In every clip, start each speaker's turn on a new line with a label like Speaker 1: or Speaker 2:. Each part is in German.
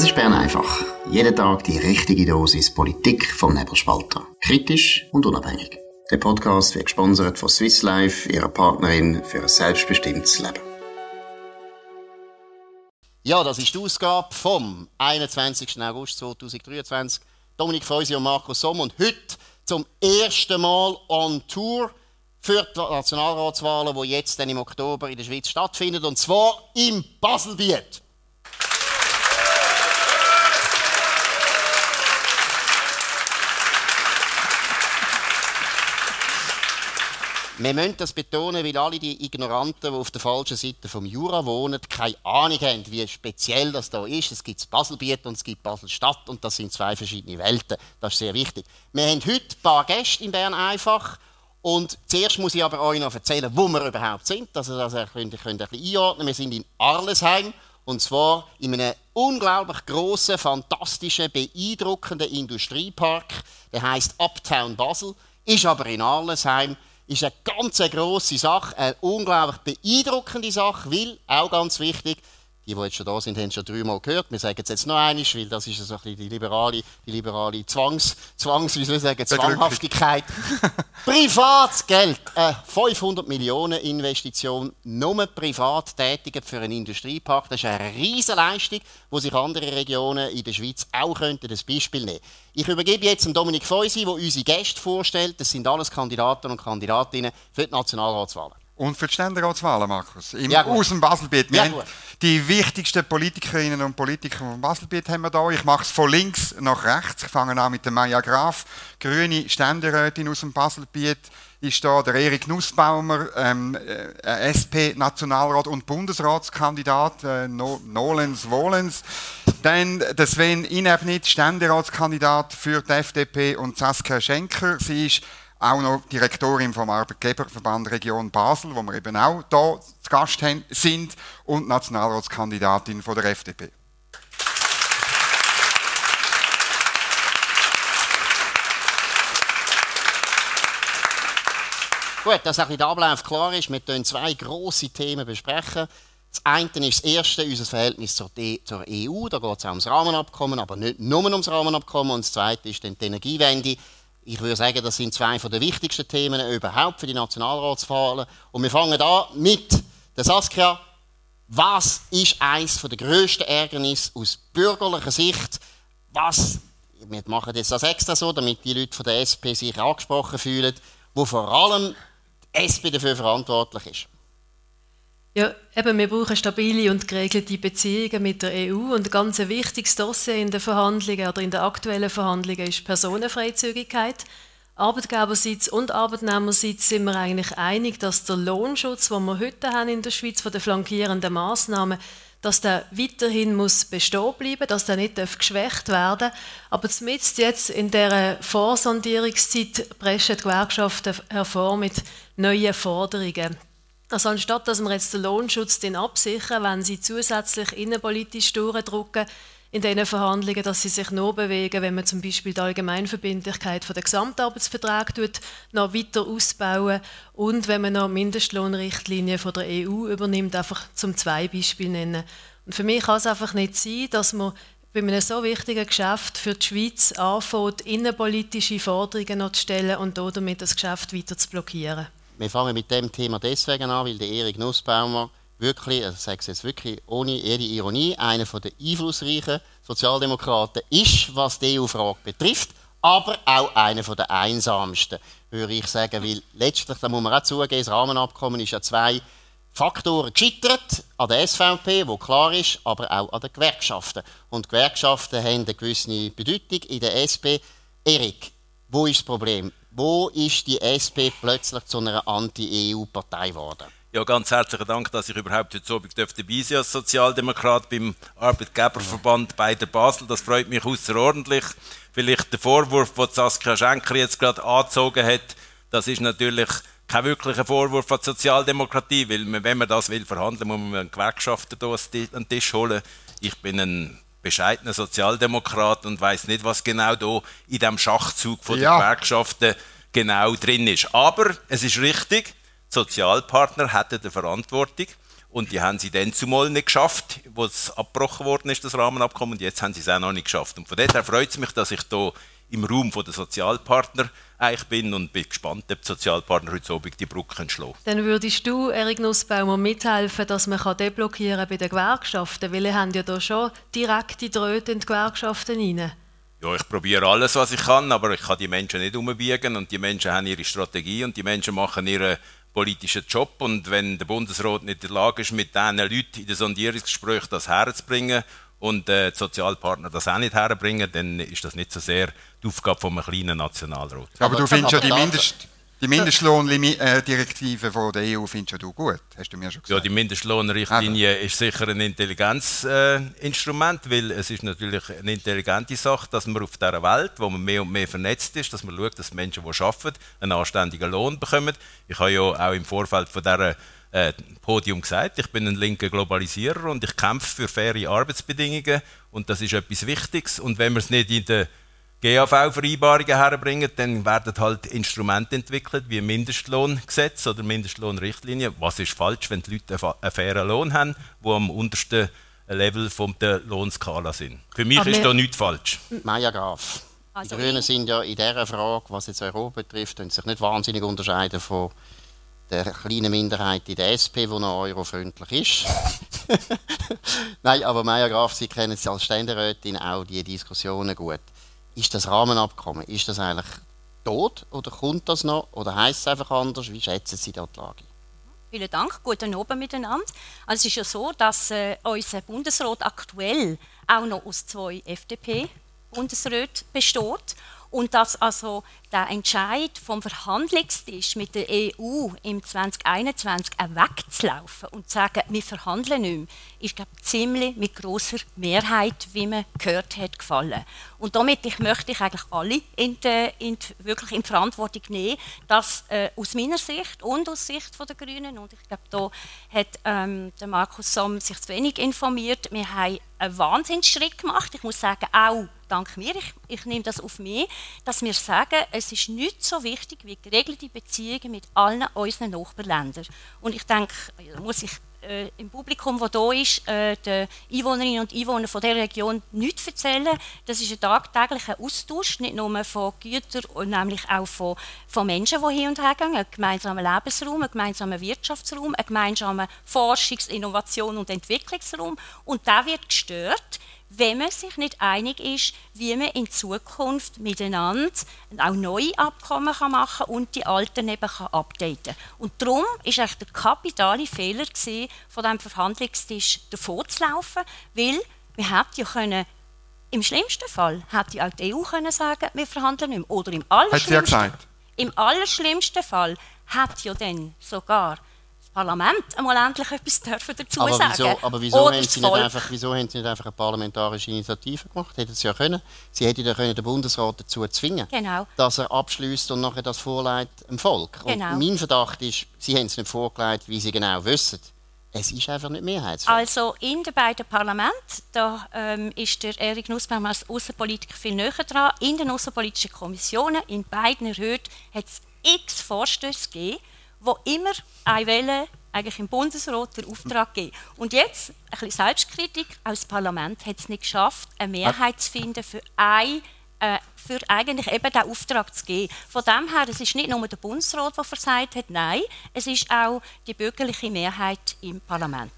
Speaker 1: Das ist Bern einfach. Jeden Tag die richtige Dosis Politik vom Nebelspalter. Kritisch und unabhängig. Der Podcast wird gesponsert von Swiss Life, ihrer Partnerin für ein selbstbestimmtes Leben.
Speaker 2: Ja, das ist die Ausgabe vom 21. August 2023. Dominik Feusi und Markus Somm und heute zum ersten Mal on Tour für die Nationalratswahlen, die jetzt dann im Oktober in der Schweiz stattfinden, und zwar im Baselbiet. Wir müssen das betonen, weil alle die Ignoranten, die auf der falschen Seite vom Jura wohnen, keine Ahnung haben, wie speziell das da ist. Es gibt Baselbiet und es gibt Basel-Stadt und das sind zwei verschiedene Welten. Das ist sehr wichtig. Wir haben heute ein paar Gäste in Bern einfach. Und zuerst muss ich aber euch noch erzählen, wo wir überhaupt sind. Dass ihr könnt ein bisschen einordnen Wir sind in Arlesheim. Und zwar in einem unglaublich grossen, fantastischen, beeindruckenden Industriepark. Der heißt Uptown Basel. Ist aber in Arlesheim ist eine ganz grosse Sache, eine unglaublich beeindruckende Sache, weil, auch ganz wichtig, die, die jetzt schon da sind, haben es schon dreimal gehört. Wir sagen es jetzt noch einmal, weil das ist so ein bisschen die liberale, die liberale Zwangs, Zwangs, wie soll ich sagen, Zwanghaftigkeit. Privatgeld, eine 500 Millionen Investition, nur privat tätigen für einen Industriepark. Das ist eine riesige Leistung, wo sich andere Regionen in der Schweiz auch könnten das Beispiel nehmen. Ich übergebe jetzt an Dominik Feusi, der unsere Gäste vorstellt. Das sind alles Kandidaten und Kandidatinnen für die Nationalratswahlen.
Speaker 3: Und für die Ständeratswahlen, Markus? Im, ja, aus dem Baselbiet. Ja, die wichtigsten Politikerinnen und Politiker vom Baselbiet haben wir da. Ich mache es von links nach rechts. Ich fange an mit der Maya Graf, grüne Ständerätin aus dem Baselbiet. Ist da der Erik Nussbaumer, ähm, äh, SP-Nationalrat und Bundesratskandidat, äh, Nolens Wohlens. Dann der Sven Inebnit, Ständeratskandidat für die FDP und Saskia Schenker. Sie ist auch noch Direktorin vom Arbeitgeberverband Region Basel, wo wir eben auch da zu Gast sind und Nationalratskandidatin von der FDP.
Speaker 2: Gut, dass auch der Ablauf klar ist, wir besprechen zwei grosse Themen. besprechen. Das eine ist das erste, unser Verhältnis zur, zur EU. Da geht es auch ums Rahmenabkommen, aber nicht nur ums Rahmenabkommen. Und das zweite ist dann die Energiewende. Ich würde sagen, das sind zwei der wichtigsten Themen überhaupt für die Nationalratswahlen. Und wir fangen an mit der Saskia. Was ist eines der grössten Ärgernisse aus bürgerlicher Sicht? Was, wir machen jetzt das extra so, damit die Leute von der SP sich angesprochen fühlen, wo vor allem die SP dafür verantwortlich ist.
Speaker 4: Ja, eben, wir brauchen stabile und geregelte Beziehungen mit der EU und ein ganz wichtiges Dossier in den Verhandlungen oder in den aktuellen Verhandlungen ist Personenfreizügigkeit. Arbeitgeberseits und Arbeitnehmerseits sind wir eigentlich einig, dass der Lohnschutz, den wir heute haben in der Schweiz von den flankierenden Maßnahmen, dass der weiterhin muss bestehen bleiben, dass der nicht geschwächt werden darf. Aber zumindest jetzt in der Vorsondierungszeit preschen die Gewerkschaften hervor mit neuen Forderungen. Also anstatt dass wir jetzt den Lohnschutz den absichern, wenn sie zusätzlich innenpolitisch durchdrücken in diesen Verhandlungen, dass sie sich nur bewegen, wenn man zum Beispiel die Allgemeinverbindlichkeit der Gesamtarbeitsvertrag noch weiter ausbauen und wenn man noch Mindestlohnrichtlinien von der EU übernimmt, einfach zum zwei Beispiel nennen. Und für mich kann es einfach nicht sein, dass man bei einem so wichtigen Geschäft für die Schweiz anfängt, innenpolitische Forderungen noch zu stellen und damit das Geschäft weiter zu blockieren.
Speaker 2: Wir fangen mit dem Thema deswegen an, weil der Erik Nussbaumer wirklich, ich sage es jetzt wirklich ohne jede Ironie, einer der einflussreichen Sozialdemokraten ist, was die EU-Frage betrifft, aber auch einer der einsamsten, würde ich sagen, weil letztlich, da muss man auch zugeben, das Rahmenabkommen ist ja zwei Faktoren gescheitert, an der SVP, wo klar ist, aber auch an den Gewerkschaften. Und Gewerkschaften haben eine gewisse Bedeutung in der SP. Erik, wo ist das Problem? Wo ist die SP plötzlich zu einer Anti-EU-Partei geworden?
Speaker 5: Ja, ganz herzlichen Dank, dass ich überhaupt heute Abend dabei sein als Sozialdemokrat beim Arbeitgeberverband bei der Basel. Das freut mich außerordentlich. Vielleicht der Vorwurf, den Saskia Schenker jetzt gerade angezogen hat, das ist natürlich kein wirklicher Vorwurf von der Sozialdemokratie, weil wenn man das will verhandeln, muss man Gewerkschaften hier an den Tisch holen. Ich bin ein bescheidener Sozialdemokrat und weiß nicht, was genau da in dem Schachzug von ja. der Gewerkschaften genau drin ist. Aber es ist richtig, die Sozialpartner hätten eine Verantwortung Und die haben sie dann zumal nicht geschafft, wo es abgebrochen worden ist, das Rahmenabkommen. Und jetzt haben sie es auch noch nicht geschafft. Und von daher freut es mich, dass ich hier im Raum der Sozialpartner eigentlich bin und bin gespannt, ob die Sozialpartner heute Abend die Brücke schlagen
Speaker 4: Dann würdest du, Erik Nussbaumer, mithelfen, dass man deblockieren bei den Gewerkschaften? Weil ihr habt ja da schon direkte Drähte in die Gewerkschaften rein.
Speaker 5: Ja, ich probiere alles, was ich kann, aber ich kann die Menschen nicht umbiegen und die Menschen haben ihre Strategie und die Menschen machen ihren politischen Job und wenn der Bundesrat nicht in der Lage ist, mit diesen Leuten in den Sondierungsgesprächen das herzubringen und äh, die Sozialpartner das auch nicht herbringen, dann ist das nicht so sehr die Aufgabe von einem kleinen Nationalrat.
Speaker 3: Aber, du findest ja die Mindest... Die Mindestlohndirektive von der EU findest du gut, hast du mir schon gesagt.
Speaker 5: Ja, die Mindestlohnrichtlinie ist sicher ein Intelligenzinstrument, äh, weil es ist natürlich eine intelligente Sache, dass man auf dieser Welt, wo man mehr und mehr vernetzt ist, dass man schaut, dass Menschen, die arbeiten, einen anständigen Lohn bekommen. Ich habe ja auch im Vorfeld von dieser äh, Podium gesagt, ich bin ein linker Globalisierer und ich kämpfe für faire Arbeitsbedingungen und das ist etwas Wichtiges. Und wenn wir es nicht in der GAV-Vereinbarungen herbringen, dann werden halt Instrumente entwickelt, wie Mindestlohngesetz oder Mindestlohnrichtlinie. Was ist falsch, wenn die Leute einen fairen Lohn haben, die am untersten Level von der Lohnskala sind? Für mich Aber ist da nichts falsch.
Speaker 2: Maja Graf. Also die Grünen sind ja in dieser Frage, was jetzt Europa betrifft, sich nicht wahnsinnig unterscheiden von der kleinen Minderheit in der SP, die noch eurofreundlich ist. Nein, aber Maja Graf, Sie kennen sie als Ständerätin auch die Diskussionen gut. Ist das Rahmenabkommen, ist das eigentlich tot oder kommt das noch oder heißt es einfach anders? Wie schätzen Sie da die Lage?
Speaker 6: Vielen Dank, guten Abend miteinander. Also es ist ja so, dass äh, unser Bundesrat aktuell auch noch aus zwei FDP-Bundesräten besteht und dass also der Entscheid vom Verhandlungstisch mit der EU im 2021 wegzulaufen und zu sagen, wir verhandeln nicht mehr, ist glaube ziemlich mit großer Mehrheit, wie man gehört hat, gefallen. Und damit ich möchte ich eigentlich alle in die, in die, wirklich in Verantwortung nehmen, dass äh, aus meiner Sicht und aus Sicht der Grünen und ich glaube, da hat ähm, der Markus Somm sich zu wenig informiert. Wir haben einen Wahnsinnsschritt gemacht. Ich muss sagen, auch dank mir, ich, ich nehme das auf mich, dass wir sagen, es ist nicht so wichtig wie geregelte Beziehungen mit allen unseren Nachbarländern. Und ich denke, da muss ich äh, im Publikum, das hier ist, äh, den Einwohnerinnen und Einwohnern von der Region nichts erzählen. Das ist ein tagtäglicher Austausch, nicht nur von Gütern, nämlich auch von, von Menschen, die hin und her gehen. Ein gemeinsamer Lebensraum, ein gemeinsamer Wirtschaftsraum, ein gemeinsamer Forschungs-, Innovation- und Entwicklungsraum. Und der wird gestört, wenn man sich nicht einig ist, wie man in Zukunft miteinander auch neue Abkommen kann machen und die alten eben kann updaten Und darum ist eigentlich der kapitale Fehler gewesen, von diesem Verhandlungstisch davor zu laufen, weil wir hätten ja können im schlimmsten Fall hätte ja auch die EU können sagen, wir verhandeln nicht mehr. Oder im allerschlimmsten, ja im allerschlimmsten Fall hat ja dann sogar Parlament einmal endlich etwas dürfen dazu
Speaker 2: aber
Speaker 6: sagen.
Speaker 2: Wieso, aber wieso haben, Sie nicht einfach, wieso haben Sie nicht einfach eine parlamentarische Initiative gemacht? Hätten Sie ja können. Sie hätten ja können den Bundesrat dazu zwingen,
Speaker 6: genau.
Speaker 2: dass er abschließt und nachher das vorlegt dem Volk.
Speaker 6: Genau.
Speaker 2: Und mein Verdacht ist, Sie haben es nicht vorgelegt, wie Sie genau wissen. Es ist einfach nicht mehrheitsfähig.
Speaker 6: Also in den beiden Parlamenten, da ähm, ist der Erik Nussbaum als Außenpolitiker viel näher dran. In den außenpolitischen Kommissionen, in beiden erhöht, hat es x Vorstöße gegeben, wo immer eine Welle eigentlich im Bundesrat den Auftrag geben. Und jetzt, ein bisschen Selbstkritik, aus dem Parlament hat es nicht geschafft, eine Mehrheit zu finden für ein äh, für eigentlich eben diesen Auftrag zu geben. Von dem her, es ist nicht nur der Bundesrat, der versagt hat, nein, es ist auch die bürgerliche Mehrheit im Parlament.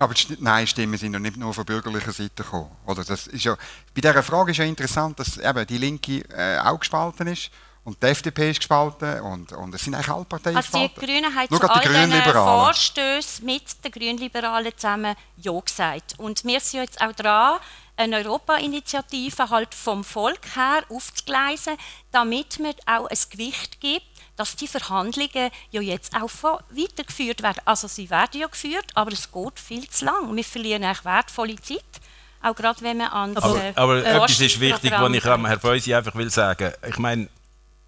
Speaker 3: Aber die Nein-Stimmen sind ja nicht nur von bürgerlicher Seite gekommen. Oder das ist ja, bei dieser Frage ist ja interessant, dass eben die Linke äh, auch gespalten ist. Und die FDP ist gespalten und, und es sind eigentlich alle Parteien
Speaker 6: also
Speaker 3: gespalten.
Speaker 6: Die Grünen haben Nur zu all diesen Vorstößen mit den Grünliberalen zusammen Ja gesagt. Und wir sind jetzt auch dran, eine Europa-Initiative halt vom Volk her aufzugleisen, damit man auch ein Gewicht gibt, dass die Verhandlungen ja jetzt auch weitergeführt werden. Also sie werden ja geführt, aber es geht viel zu lang. Wir verlieren eigentlich wertvolle Zeit. Auch gerade wenn man an
Speaker 5: Aber, aber etwas ist wichtig, was ich Herr Feusi einfach will sagen. Ich meine,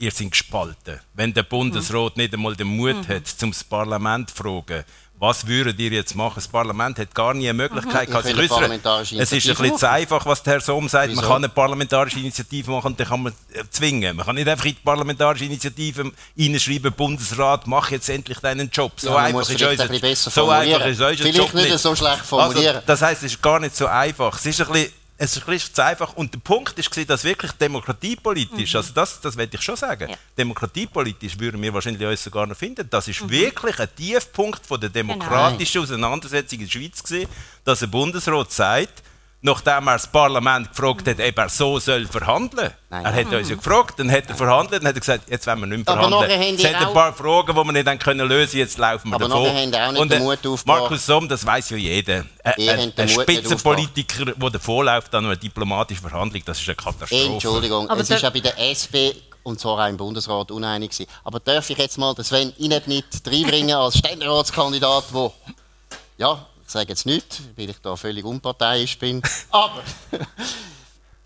Speaker 5: ihr seid gespalten. Wenn der Bundesrat mhm. nicht einmal den Mut mhm. hat, zum Parlament zu fragen, was würdet ihr jetzt machen? Das Parlament hat gar nie eine Möglichkeit mhm. gehabt, sich äußern. Es ist ein bisschen zu einfach, was der Herr Sohm sagt. Wieso? Man kann eine parlamentarische Initiative machen und dann kann man äh, zwingen. Man kann nicht einfach in die parlamentarische Initiative reinschreiben, Bundesrat, mach jetzt endlich deinen Job. So
Speaker 2: ja,
Speaker 5: einfach ist unser, so einfach ist unser
Speaker 2: Vielleicht
Speaker 5: Job
Speaker 2: nicht. nicht so schlecht formulieren.
Speaker 5: Also, das heisst, es ist gar nicht so einfach. Es ist ein bisschen es ist einfach. Und der Punkt ist, dass wirklich demokratiepolitisch, mhm. also das, das werde ich schon sagen, ja. demokratiepolitisch würden wir wahrscheinlich uns sogar noch finden. Das ist mhm. wirklich ein Tiefpunkt von der genau. demokratischen genau. Auseinandersetzung in der Schweiz gewesen, dass ein Bundesrat sagt, nachdem er das Parlament gefragt hat, ob er so soll verhandeln soll. Er hat uns ja gefragt, dann hat er verhandelt, dann hat er gesagt, jetzt wollen wir nicht mehr verhandeln. Es hat ein paar Fragen, die wir nicht dann können lösen jetzt laufen wir
Speaker 2: aber
Speaker 5: davon.
Speaker 2: Aber haben auch nicht
Speaker 5: Und,
Speaker 2: den Mut aufgebracht.
Speaker 5: Markus Somm, das weiß ja jeder. Ein, ein Spitzenpolitiker, der davonläuft an einer diplomatischen Verhandlung, das ist eine Katastrophe.
Speaker 2: Entschuldigung, aber es ist ja bei der SP und zwar auch im Bundesrat uneinig gewesen. Aber darf ich jetzt mal den Sven nicht reinbringen als Ständeratskandidat, der ja, sage jetzt nicht, weil ich da völlig unparteiisch bin. Aber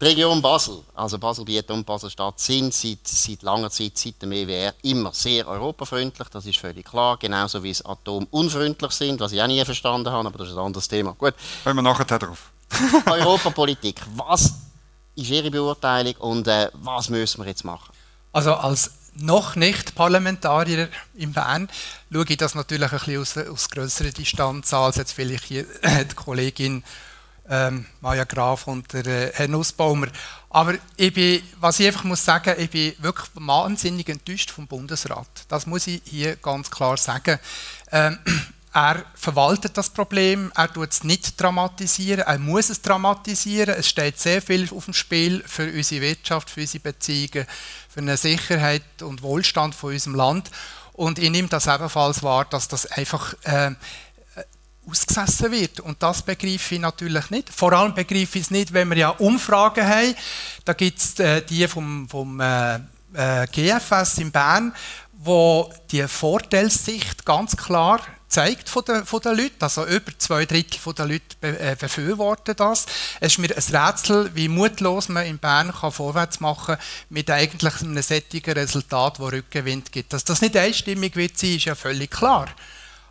Speaker 2: die Region Basel, also Basel-Biet und Basel-Stadt, sind seit, seit langer Zeit, seit dem EWR, immer sehr europafreundlich. Das ist völlig klar. Genauso wie es atomunfreundlich sind, was ich auch nie verstanden habe, aber das ist ein anderes Thema. Gut.
Speaker 3: Kommen wir nachher drauf.
Speaker 2: Europapolitik. Was ist Ihre Beurteilung und äh, was müssen wir jetzt machen?
Speaker 7: Also als noch nicht Parlamentarier in Bern schaue ich das natürlich ein bisschen aus, aus größerer Distanz an, als jetzt vielleicht hier die Kollegin ähm, Maja Graf und der äh, Herr Nussbaumer. Aber ich bin, was ich einfach muss sagen, ich bin wirklich wahnsinnig enttäuscht vom Bundesrat. Das muss ich hier ganz klar sagen. Ähm, er verwaltet das Problem, er tut es nicht dramatisieren, er muss es dramatisieren. Es steht sehr viel auf dem Spiel für unsere Wirtschaft, für unsere Beziehungen, für eine Sicherheit und Wohlstand von unserem Land. Und ich nehme das ebenfalls wahr, dass das einfach äh, ausgesessen wird. Und das begreife ich natürlich nicht. Vor allem begreife ich es nicht, wenn wir ja Umfragen haben. Da gibt es äh, die vom, vom äh, äh GFS in Bern, wo die Vorteilssicht ganz klar zeigt von den, von den Leuten. Also über zwei Drittel der Leute äh, befürworten das. Es ist mir ein Rätsel, wie mutlos man in Bern kann vorwärts machen kann mit eigentlich einem sättigen Resultat, das Rückenwind gibt. Dass das nicht einstimmig wird sein, ist ja völlig klar.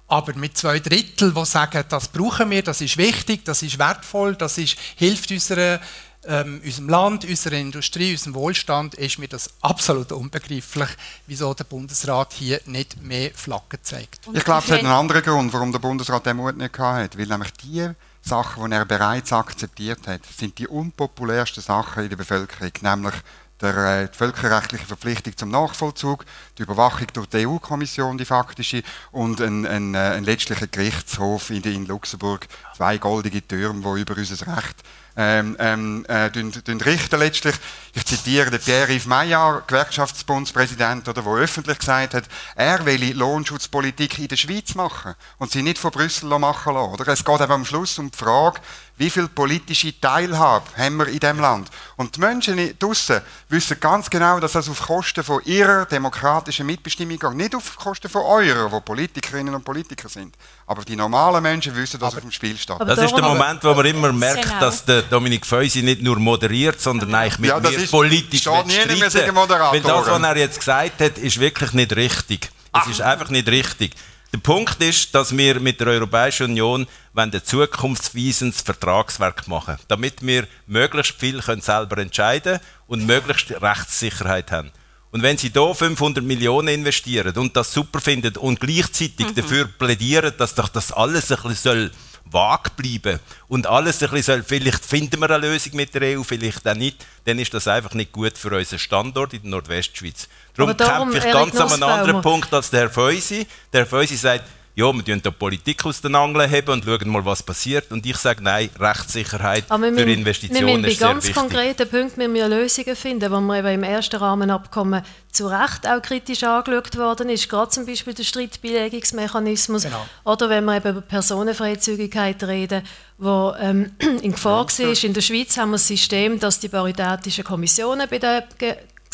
Speaker 7: Aber mit zwei Drittel, die sagen, das brauchen wir, das ist wichtig, das ist wertvoll, das ist, hilft unserer ähm, unserem Land, unserer Industrie, unserem Wohlstand, ist mir das absolut unbegreiflich, wieso der Bundesrat hier nicht mehr Flaggen zeigt.
Speaker 3: Ich glaube, es hat einen anderen Grund, warum der Bundesrat den Mut nicht hat. Weil nämlich die Sachen, die er bereits akzeptiert hat, sind die unpopulärsten Sachen in der Bevölkerung, nämlich der, äh, die völkerrechtliche Verpflichtung zum Nachvollzug, die Überwachung durch die EU-Kommission, die faktische, und ein, ein, äh, ein letztlicher Gerichtshof in, in Luxemburg, zwei goldige Türme, die über unser Recht ähm, ähm, äh, richten letztlich. Ich zitiere den Pierre-Yves Maillard, Gewerkschaftsbundspräsident, oder, der öffentlich gesagt hat, er will Lohnschutzpolitik in der Schweiz machen und sie nicht von Brüssel machen lassen. Oder? Es geht eben am Schluss um die Frage, wie viel politische Teilhabe haben wir in diesem Land. Und die Menschen draussen wissen ganz genau, dass das auf Kosten von ihrer demokratischen Mitbestimmung geht. Nicht auf Kosten von eurer, wo Politikerinnen und Politiker sind. Aber die normalen Menschen wissen, dass auf dem Spiel steht.
Speaker 5: Das ist der Moment, wo man immer merkt, genau. dass der Dominik Feusi nicht nur moderiert, sondern eigentlich mit ja, mir ist, politisch streiten. Weil das, was er jetzt gesagt hat, ist wirklich nicht richtig. Es ist einfach nicht richtig. Der Punkt ist, dass wir mit der Europäischen Union ein zukunftsweisendes Vertragswerk machen damit wir möglichst viel können selber entscheiden und möglichst Rechtssicherheit haben. Und wenn Sie hier 500 Millionen investieren und das super finden und gleichzeitig mhm. dafür plädieren, dass doch das alles ein bisschen soll vage bleiben und alles ein bisschen vielleicht finden wir eine Lösung mit der EU, vielleicht auch nicht, dann ist das einfach nicht gut für unseren Standort in der Nordwestschweiz. Darum, darum kämpfe ich ganz an einem anderen Punkt als der Herr Feusi. Der Herr Feusi sagt, ja, wir tun die Politik aus den Angeln heben und schauen mal, was passiert. Und ich sage, nein, Rechtssicherheit für Investitionen wir müssen ist
Speaker 4: bei ganz konkreten Punkten müssen wir Lösungen finden, wo wir eben im ersten Rahmenabkommen zu Recht auch kritisch angeschaut worden ist, gerade zum Beispiel der Streitbeilegungsmechanismus genau. oder wenn wir eben über Personenfreizügigkeit reden, wo ähm, in Gefahr ja, war. In der Schweiz haben wir das System, dass die paritätischen Kommissionen bei den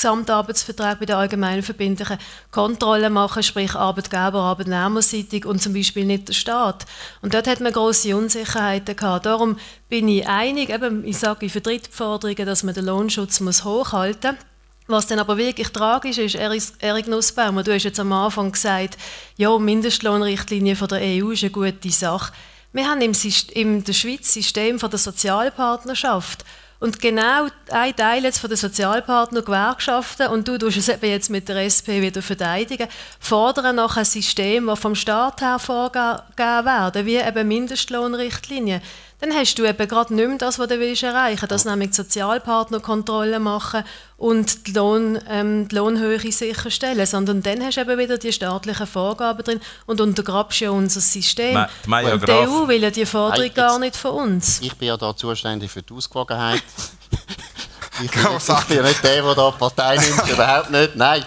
Speaker 4: Gesamtarbeitsvertrag bei der allgemeinen verbindlichen Kontrolle machen, sprich Arbeitgeber, Arbeitnehmerseitig und zum Beispiel nicht der Staat. Und dort hat man große Unsicherheiten gehabt. Darum bin ich einig, eben, ich sage, ich vertrete die Forderungen, dass man den Lohnschutz muss hochhalten muss. Was dann aber wirklich tragisch ist, Erik Nussbaumer, du hast jetzt am Anfang gesagt, ja, Mindestlohnrichtlinie von der EU ist eine gute Sache. Wir haben im, in der Schweiz System von der Sozialpartnerschaft. Und genau ein Teil jetzt von den Sozialpartnern, Gewerkschaften, und du tust es eben jetzt mit der SP wieder verteidigen, fordern nach einem System, das vom Staat her vorgegeben werden, wie eben Mindestlohnrichtlinien dann hast du eben gerade nicht mehr das, was du willst erreichen willst, dass nämlich die Sozialpartnerkontrolle machen und die, Lohn, ähm, die Lohnhöhe sicherstellen, sondern dann hast du eben wieder die staatlichen Vorgaben drin und untergrabst ja unser System. Ma, Ma und die EU will ja die Forderung hey, gar nicht von uns.
Speaker 2: Ich bin ja da zuständig für die Ausgewogenheit. ich, bin, ich bin ja nicht der, der da Partei nimmt, überhaupt nicht, nein.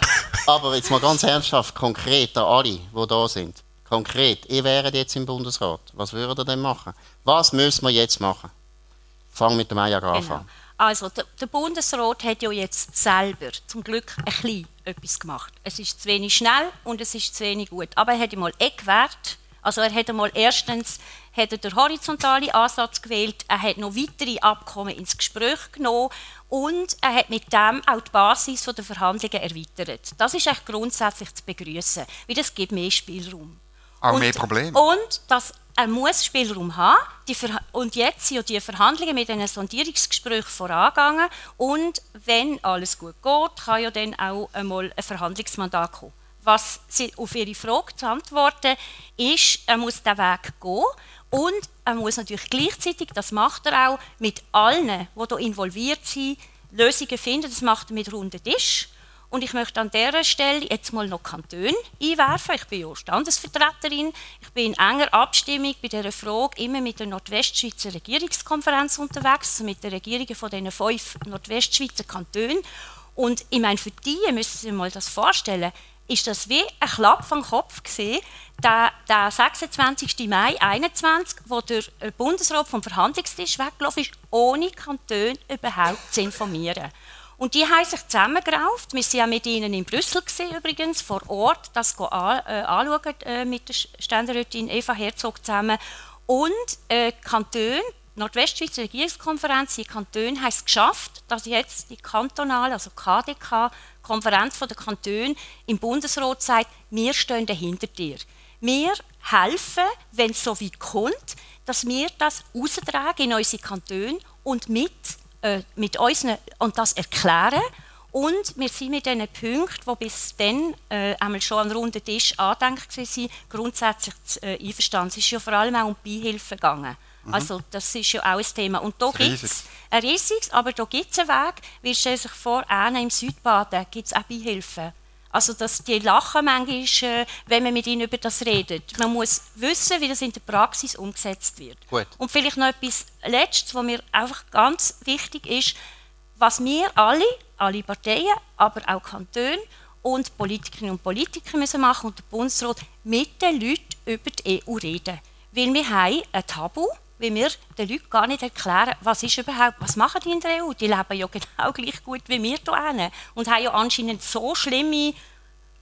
Speaker 2: Aber jetzt mal ganz ernsthaft, konkret an alle, die da sind. Konkret, ihr wäret jetzt im Bundesrat. Was würdet ihr denn machen? Was müssen wir jetzt machen? Fang mit dem Maya Graf genau. an.
Speaker 6: Also, der, der, Bundesrat hat ja jetzt selber zum Glück ein bisschen etwas gemacht. Es ist zu wenig schnell und es ist zu wenig gut. Aber er hat einmal Eckwert. Also er hat einmal erstens hat er den horizontalen Ansatz gewählt, er hat noch weitere Abkommen ins Gespräch genommen und er hat mit dem auch die Basis der Verhandlungen erweitert. Das ist echt grundsätzlich zu begrüßen, weil das gibt mehr Spielraum.
Speaker 3: Auch und, mehr Probleme.
Speaker 6: Und dass er muss Spielraum haben. und jetzt sind ja die Verhandlungen mit diesen Sondierungsgesprächen vorangegangen. Und wenn alles gut geht, kann ja dann auch einmal ein Verhandlungsmandat kommen. Was sie auf Ihre Frage zu antworten ist, er muss den Weg gehen. Und er muss natürlich gleichzeitig, das macht er auch, mit allen, die hier involviert sind, Lösungen finden. Das macht er mit runden Tisch. Und ich möchte an dieser Stelle jetzt mal noch Kantone einwerfen. Ich bin ja Standesvertreterin. Ich bin in enger Abstimmung bei dieser Frage immer mit der Nordwestschweizer Regierungskonferenz unterwegs, also mit den Regierungen von diesen fünf Nordwestschweizer Kantonen. Und ich meine, für die müssen Sie sich mal das vorstellen, ist das wie ein Klapp vom Kopf gesehen, der, der 26. Mai 2021, wo der Bundesrat vom Verhandlungstisch weggelaufen ist, ohne Kantone überhaupt zu informieren. Und die haben sich zusammengerauft. Wir waren ja mit ihnen in Brüssel gewesen, übrigens, vor Ort, das an, äh, anschauen äh, mit der Ständerätin Eva Herzog zusammen. Und äh, die Nordwestschweizer Regierungskonferenz, die Kantone haben es geschafft, dass jetzt die kantonale, also KDK, Konferenz der Kantone im Bundesrat sagt, wir stehen dahinter dir. Wir helfen, wenn es so weit kommt, dass wir das austragen in unsere Kantone und mit äh, mit uns und das erklären. Und wir sind mit diesen Punkten, die bis dann äh, einmal schon an runden Tisch angedenkt waren, grundsätzlich äh, einverstanden. Es ist ja vor allem auch um Beihilfen gegangen. Mhm. Also das ist ja auch ein Thema. Und da gibt es ein riesiges, aber da gibt es einen Weg. Wir stellen sich vor, im Südbaden gibt es auch Beihilfen. Also dass die lachen manchmal, äh, wenn man mit ihnen über das redet. Man muss wissen, wie das in der Praxis umgesetzt wird.
Speaker 2: Gut.
Speaker 6: Und vielleicht noch etwas Letztes, was mir einfach ganz wichtig ist, was wir alle, alle Parteien, aber auch Kantone und Politikerinnen und Politiker müssen machen und der Bundesrat mit den Leuten über die EU reden. Weil wir haben ein Tabu, weil wir den Leuten gar nicht erklären, was ist überhaupt, was machen die in der EU? Die leben ja genau gleich gut wie wir hier und haben ja anscheinend so schlimme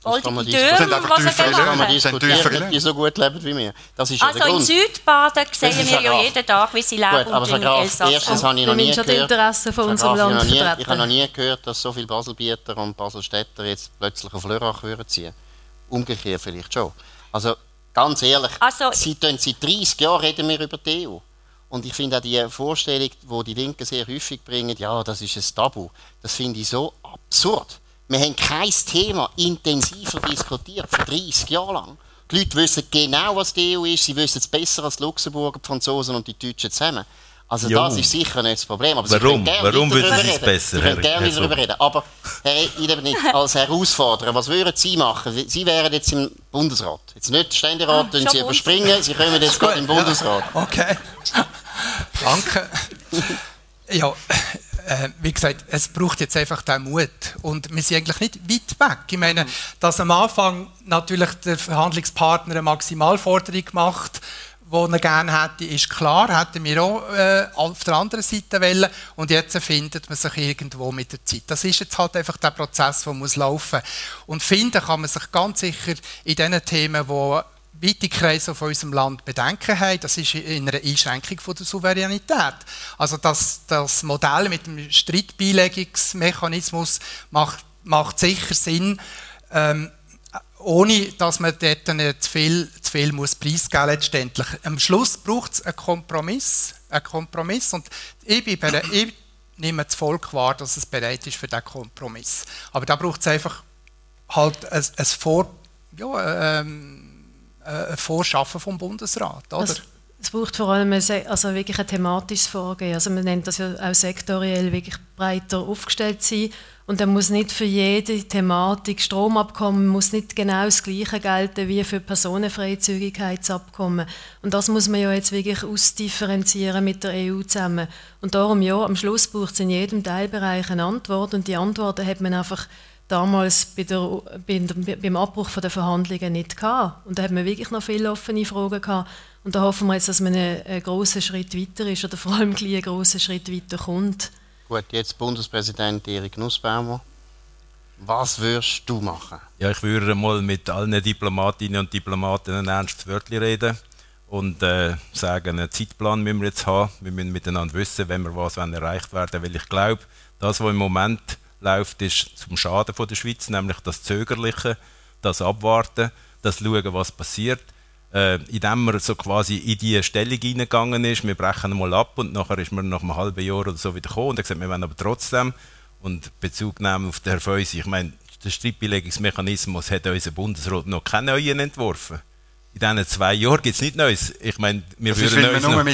Speaker 6: was sie
Speaker 2: dann machen. diskutieren, die so gut leben wie wir. Das ist
Speaker 6: also in Südbaden sehen wir ja jeden Tag, wie sie leben
Speaker 2: gut, aber und in Elsass. Erstens habe ich noch nie gehört,
Speaker 4: Interessen von unserem Land
Speaker 2: ich, ich habe noch nie gehört, dass so viele Baselbieter und Baselstädter jetzt plötzlich auf Lörrach würden ziehen. Umgekehrt vielleicht schon. Also ganz ehrlich, also, seit, seit 30 Jahren reden wir über die EU. Und ich finde auch die Vorstellung, die die Linken sehr häufig bringen, ja, das ist ein Tabu, das finde ich so absurd. Wir haben kein Thema intensiver diskutiert, für 30 Jahre lang. Die Leute wissen genau, was die EU ist, sie wissen es besser als die Luxemburger, die Franzosen und die Deutschen zusammen. Also jo. das ist sicher nicht das Problem. Aber
Speaker 5: Warum? Warum wissen Sie es besser?
Speaker 2: Sie können gerne darüber reden. Aber Herr nicht als Herausforderer, was würden Sie machen? Sie wären jetzt im Bundesrat. Jetzt nicht Ständerat, ah, Sie überspringen, Sie kommen jetzt gerade im Bundesrat.
Speaker 7: Okay. Danke. Ja, äh, wie gesagt, es braucht jetzt einfach den Mut. Und wir sind eigentlich nicht weit weg. Ich meine, dass am Anfang natürlich der Verhandlungspartner eine Maximalforderung macht, die er gerne hätte, ist klar, hätten wir auch äh, auf der anderen Seite wollen. Und jetzt findet man sich irgendwo mit der Zeit. Das ist jetzt halt einfach der Prozess, der muss laufen. Und finden kann man sich ganz sicher in den Themen, die weite Kreise auf unserem Land Bedenken haben, das ist in einer Einschränkung von der Souveränität. Also das, das Modell mit dem Streitbeilegungsmechanismus macht, macht sicher Sinn, ähm, ohne dass man dort zu viel, zu viel muss preisgeben letztendlich. Am Schluss braucht es einen Kompromiss, einen Kompromiss und ich, bin, ich nehme das Volk wahr, dass es bereit ist für diesen Kompromiss. Aber da braucht es einfach halt ein, ein, Vor, ja, ähm, ein Vorschaffen vom Bundesrat. Oder?
Speaker 4: Es, es braucht vor allem ein, also wirklich ein thematisches Vorgehen. Also man nennt das ja auch sektoriell wirklich breiter aufgestellt sein. Und dann muss nicht für jede Thematik Stromabkommen muss nicht genau das Gleiche gelten wie für Personenfreizügigkeitsabkommen. Und das muss man ja jetzt wirklich ausdifferenzieren mit der EU zusammen. Und darum ja, am Schluss braucht es in jedem Teilbereich eine Antwort und die Antworten hat man einfach damals bei der, bei beim Abbruch der Verhandlungen nicht gehabt. Und da hat man wirklich noch viele offene Fragen gehabt. Und da hoffen wir jetzt, dass man einen, grossen Schritt weiter ist oder vor allem einen grossen Schritt weiter kommt.
Speaker 2: Gut, jetzt Bundespräsident Erik Nussbaumer. Was würdest du machen?
Speaker 5: Ja, ich würde mal mit allen Diplomatinnen und Diplomaten ein ernstes Wörtchen reden und äh, sagen, einen Zeitplan müssen wir jetzt haben. Wir müssen miteinander wissen, wenn wir was erreicht werden Weil ich glaube, das, was im Moment läuft, ist zum Schaden von der Schweiz, nämlich das Zögerliche, das Abwarten, das Schauen, was passiert. Äh, indem man so quasi in diese Stellung hineingegangen ist, wir brechen mal ab und nachher ist man nach einem halben Jahr oder so wieder gekommen und hat gesagt, wir wollen aber trotzdem und Bezug nehmen auf den Herr Feusi, ich meine, der Streitbeilegungsmechanismus hat unser Bundesrat noch keinen neuen entworfen. In diesen zwei Jahren gibt es nichts Neues. Ich meine, wir das würden uns noch,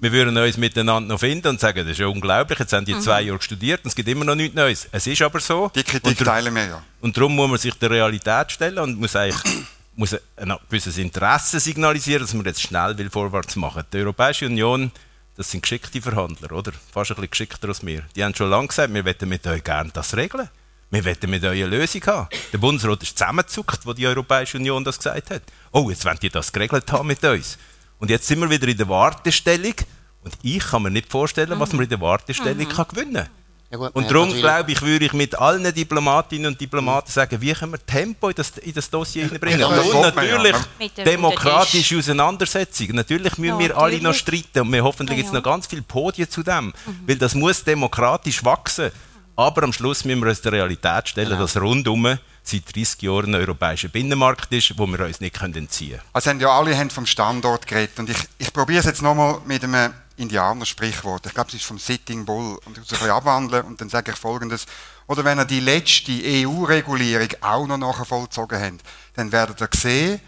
Speaker 5: wir würden uns miteinander noch finden und sagen, das ist ja unglaublich, jetzt haben die mhm. zwei Jahre studiert und es gibt immer noch nichts Neues. Es ist aber so.
Speaker 3: Die Kritik und, teilen wir ja.
Speaker 5: Und darum muss man sich der Realität stellen und muss eigentlich muss ein gewisses Interesse signalisieren, dass man jetzt schnell will vorwärts machen will. Die Europäische Union, das sind geschickte Verhandler, oder? Fast ein bisschen geschickter als wir. Die haben schon lange gesagt, wir wollen mit euch gerne das regeln. Wir wollen mit euch eine Lösung haben. Der Bundesrat ist zusammengezuckt, wo die Europäische Union das gesagt hat. Oh, jetzt wollen die das geregelt haben mit uns. Und jetzt sind wir wieder in der Wartestellung. Und ich kann mir nicht vorstellen, was man in der Wartestellung mhm. kann gewinnen kann. Ja gut, und darum glaube ich, würde ich mit allen Diplomatinnen und Diplomaten sagen, wie können wir Tempo in das, in das Dossier hineinbringen. Ja, und natürlich ja. demokratische Auseinandersetzung. Natürlich müssen wir alle noch streiten und wir hoffentlich gibt es noch ganz viele Podien zu dem, mhm. weil das muss demokratisch wachsen. Aber am Schluss müssen wir uns der Realität stellen, genau. dass rundum seit 30 Jahren ein europäischer Binnenmarkt ist, wo wir uns nicht entziehen können.
Speaker 3: Also haben ja alle haben vom Standort geredet und ich, ich probiere es jetzt nochmal mit einem Indianer-Sprichwort. Ich glaube, es ist vom Sitting Bull. Und ich ein abwandeln und dann sage ich Folgendes. Oder wenn ihr die letzte EU-Regulierung auch noch nachher vollzogen habt, dann werdet ihr sehen,